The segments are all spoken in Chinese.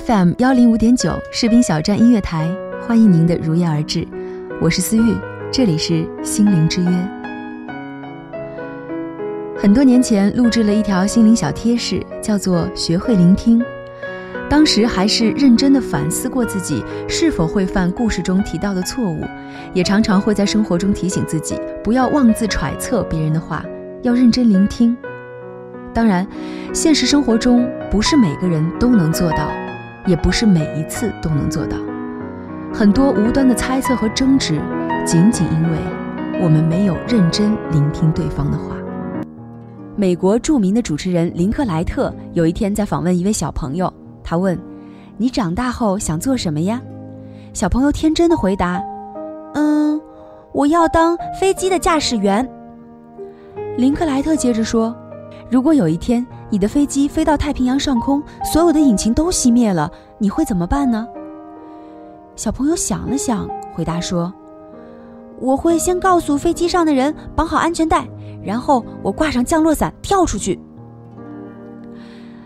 ，FM 幺零五点九士兵小站音乐台，欢迎您的如约而至，我是思玉，这里是心灵之约。很多年前录制了一条心灵小贴士，叫做“学会聆听”。当时还是认真的反思过自己是否会犯故事中提到的错误，也常常会在生活中提醒自己不要妄自揣测别人的话，要认真聆听。当然，现实生活中不是每个人都能做到，也不是每一次都能做到。很多无端的猜测和争执，仅仅因为我们没有认真聆听对方的话。美国著名的主持人林克莱特有一天在访问一位小朋友，他问：“你长大后想做什么呀？”小朋友天真的回答：“嗯，我要当飞机的驾驶员。”林克莱特接着说：“如果有一天你的飞机飞到太平洋上空，所有的引擎都熄灭了，你会怎么办呢？”小朋友想了想，回答说：“我会先告诉飞机上的人绑好安全带。”然后我挂上降落伞跳出去。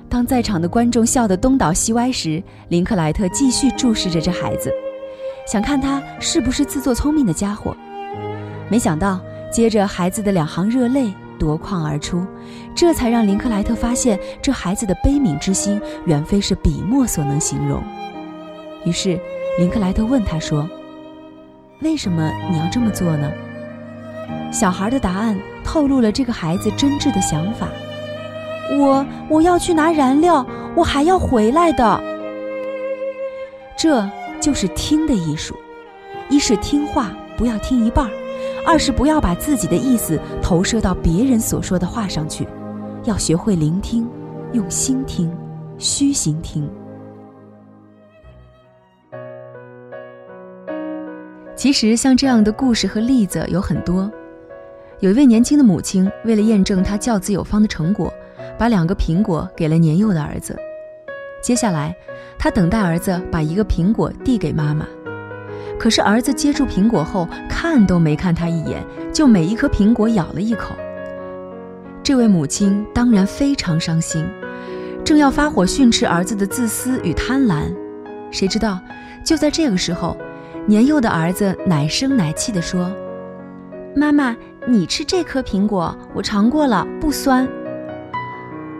当在场的观众笑得东倒西歪时，林克莱特继续注视着这孩子，想看他是不是自作聪明的家伙。没想到，接着孩子的两行热泪夺眶而出，这才让林克莱特发现，这孩子的悲悯之心远非是笔墨所能形容。于是，林克莱特问他说：“为什么你要这么做呢？”小孩的答案透露了这个孩子真挚的想法。我我要去拿燃料，我还要回来的。这就是听的艺术：一是听话不要听一半，二是不要把自己的意思投射到别人所说的话上去，要学会聆听，用心听，虚心听。其实像这样的故事和例子有很多。有一位年轻的母亲，为了验证她教子有方的成果，把两个苹果给了年幼的儿子。接下来，她等待儿子把一个苹果递给妈妈。可是儿子接住苹果后，看都没看他一眼，就每一颗苹果咬了一口。这位母亲当然非常伤心，正要发火训斥儿子的自私与贪婪，谁知道就在这个时候，年幼的儿子奶声奶气地说：“妈妈。”你吃这颗苹果，我尝过了，不酸。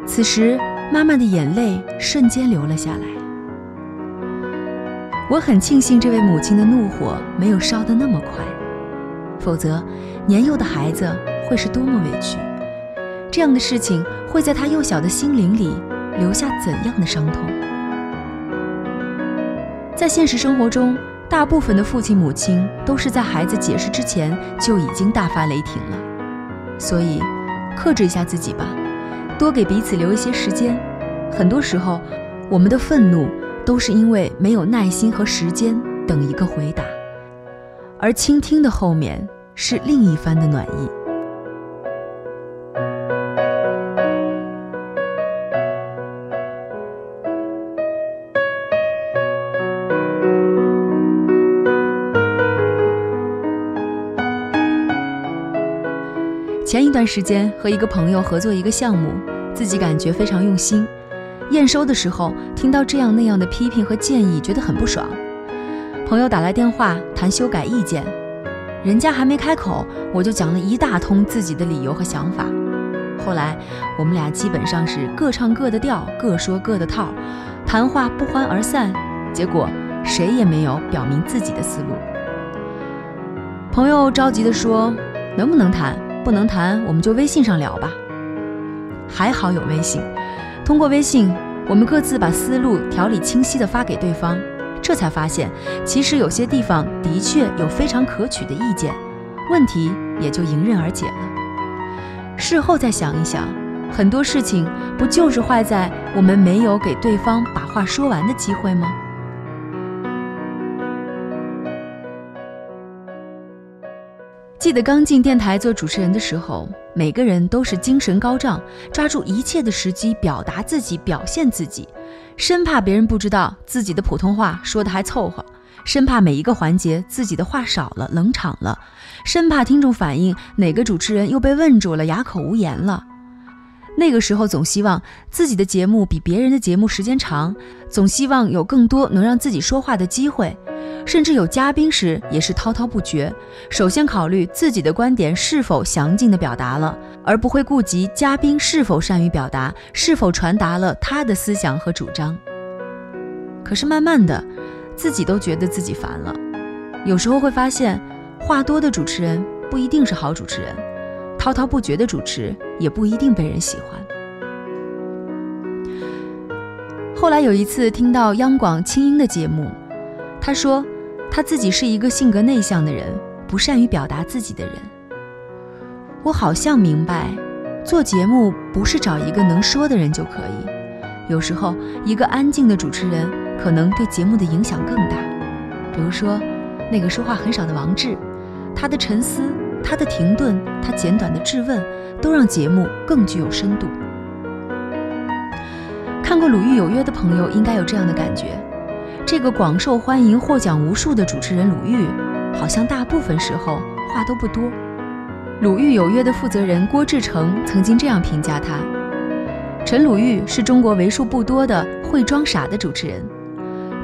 此时，妈妈的眼泪瞬间流了下来。我很庆幸这位母亲的怒火没有烧得那么快，否则，年幼的孩子会是多么委屈。这样的事情会在他幼小的心灵里留下怎样的伤痛？在现实生活中。大部分的父亲母亲都是在孩子解释之前就已经大发雷霆了，所以克制一下自己吧，多给彼此留一些时间。很多时候，我们的愤怒都是因为没有耐心和时间等一个回答，而倾听的后面是另一番的暖意。前一段时间和一个朋友合作一个项目，自己感觉非常用心。验收的时候听到这样那样的批评和建议，觉得很不爽。朋友打来电话谈修改意见，人家还没开口，我就讲了一大通自己的理由和想法。后来我们俩基本上是各唱各的调，各说各的套，谈话不欢而散。结果谁也没有表明自己的思路。朋友着急地说：“能不能谈？不能谈，我们就微信上聊吧。”还好有微信，通过微信，我们各自把思路条理清晰地发给对方，这才发现，其实有些地方的确有非常可取的意见，问题也就迎刃而解了。事后再想一想，很多事情不就是坏在我们没有给对方把话说完的机会吗？记得刚进电台做主持人的时候，每个人都是精神高涨，抓住一切的时机表达自己、表现自己，生怕别人不知道自己的普通话说的还凑合，生怕每一个环节自己的话少了、冷场了，生怕听众反映哪个主持人又被问住了、哑口无言了。那个时候总希望自己的节目比别人的节目时间长，总希望有更多能让自己说话的机会。甚至有嘉宾时也是滔滔不绝，首先考虑自己的观点是否详尽的表达了，而不会顾及嘉宾是否善于表达，是否传达了他的思想和主张。可是慢慢的，自己都觉得自己烦了。有时候会发现，话多的主持人不一定是好主持人，滔滔不绝的主持也不一定被人喜欢。后来有一次听到央广清音的节目，他说。他自己是一个性格内向的人，不善于表达自己的人。我好像明白，做节目不是找一个能说的人就可以。有时候，一个安静的主持人可能对节目的影响更大。比如说，那个说话很少的王志，他的沉思、他的停顿、他简短的质问，都让节目更具有深度。看过《鲁豫有约》的朋友应该有这样的感觉。这个广受欢迎、获奖无数的主持人鲁豫，好像大部分时候话都不多。《鲁豫有约》的负责人郭志成曾经这样评价他：陈鲁豫是中国为数不多的会装傻的主持人，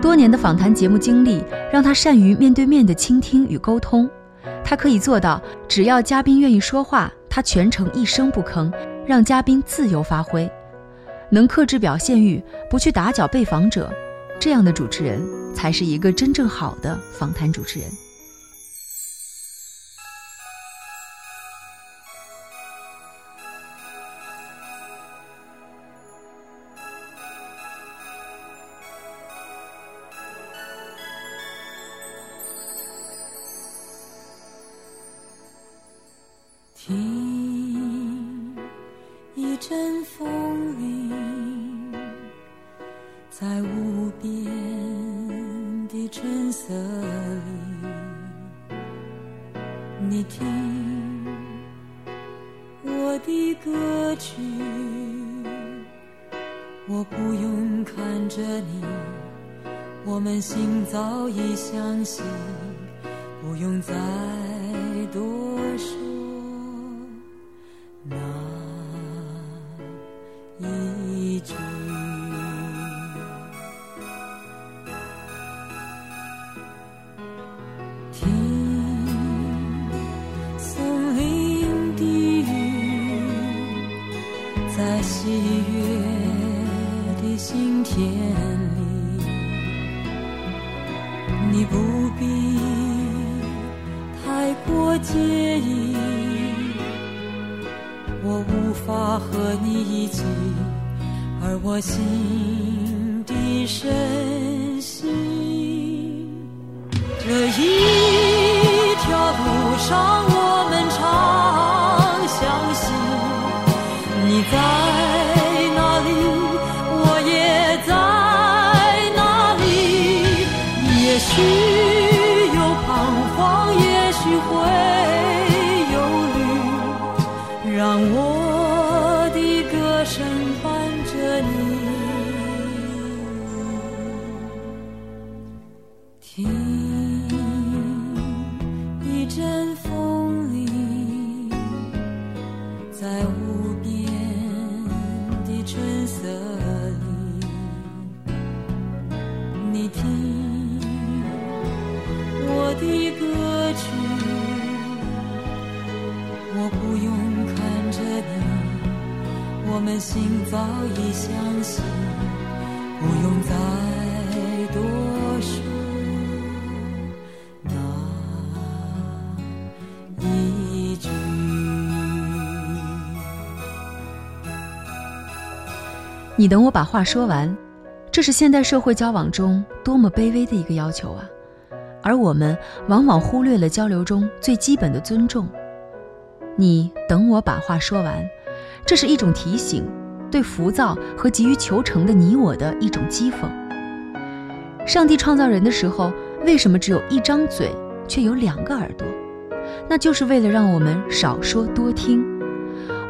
多年的访谈节目经历让他善于面对面的倾听与沟通。他可以做到，只要嘉宾愿意说话，他全程一声不吭，让嘉宾自由发挥，能克制表现欲，不去打搅被访者。这样的主持人才是一个真正好的访谈主持人。听一阵风铃，在无边的。春色里，你听我的歌曲，我不用看着你，我们心早已相系，不用再多说喜悦的心田里，你不必太过介意，我无法和你一起，而我心底深信。这一。我们心早已相信，不用再多说那一句。你等我把话说完，这是现代社会交往中多么卑微的一个要求啊！而我们往往忽略了交流中最基本的尊重。你等我把话说完，这是一种提醒，对浮躁和急于求成的你我的一种讥讽。上帝创造人的时候，为什么只有一张嘴，却有两个耳朵？那就是为了让我们少说多听。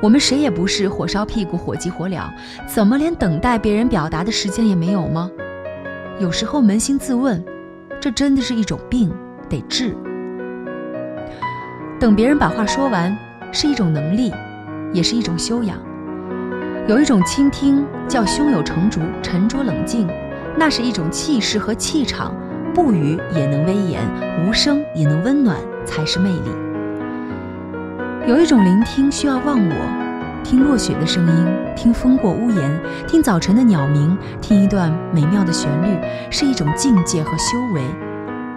我们谁也不是火烧屁股、火急火燎，怎么连等待别人表达的时间也没有吗？有时候扪心自问，这真的是一种病，得治。等别人把话说完，是一种能力，也是一种修养。有一种倾听叫胸有成竹、沉着冷静，那是一种气势和气场，不语也能威严，无声也能温暖，才是魅力。有一种聆听需要忘我，听落雪的声音，听风过屋檐，听早晨的鸟鸣，听一段美妙的旋律，是一种境界和修为。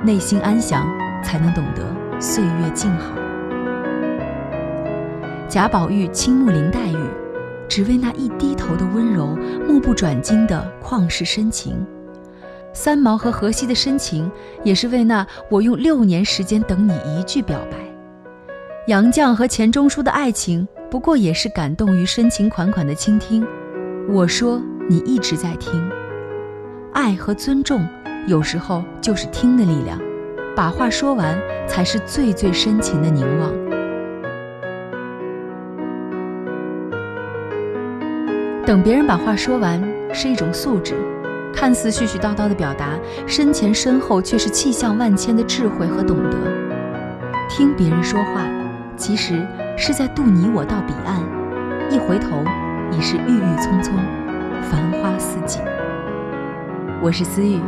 内心安详，才能懂得岁月静好。贾宝玉倾慕林黛玉，只为那一低头的温柔，目不转睛的旷世深情；三毛和荷西的深情，也是为那我用六年时间等你一句表白。杨绛和钱钟书的爱情，不过也是感动于深情款款的倾听。我说你一直在听，爱和尊重，有时候就是听的力量。把话说完，才是最最深情的凝望。等别人把话说完是一种素质，看似絮絮叨叨的表达，身前身后却是气象万千的智慧和懂得。听别人说话，其实是在渡你我到彼岸，一回头已是郁郁葱葱，繁花似锦。我是思雨，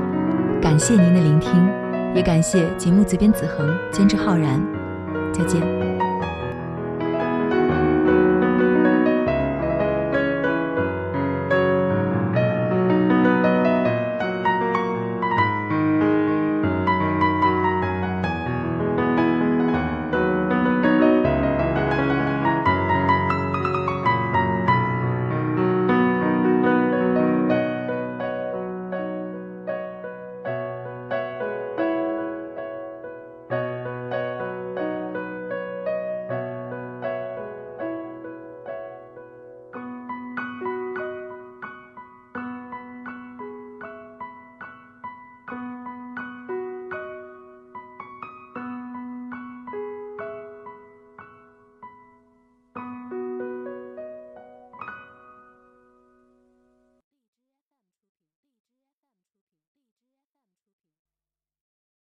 感谢您的聆听，也感谢节目责编子恒、监制浩然，再见。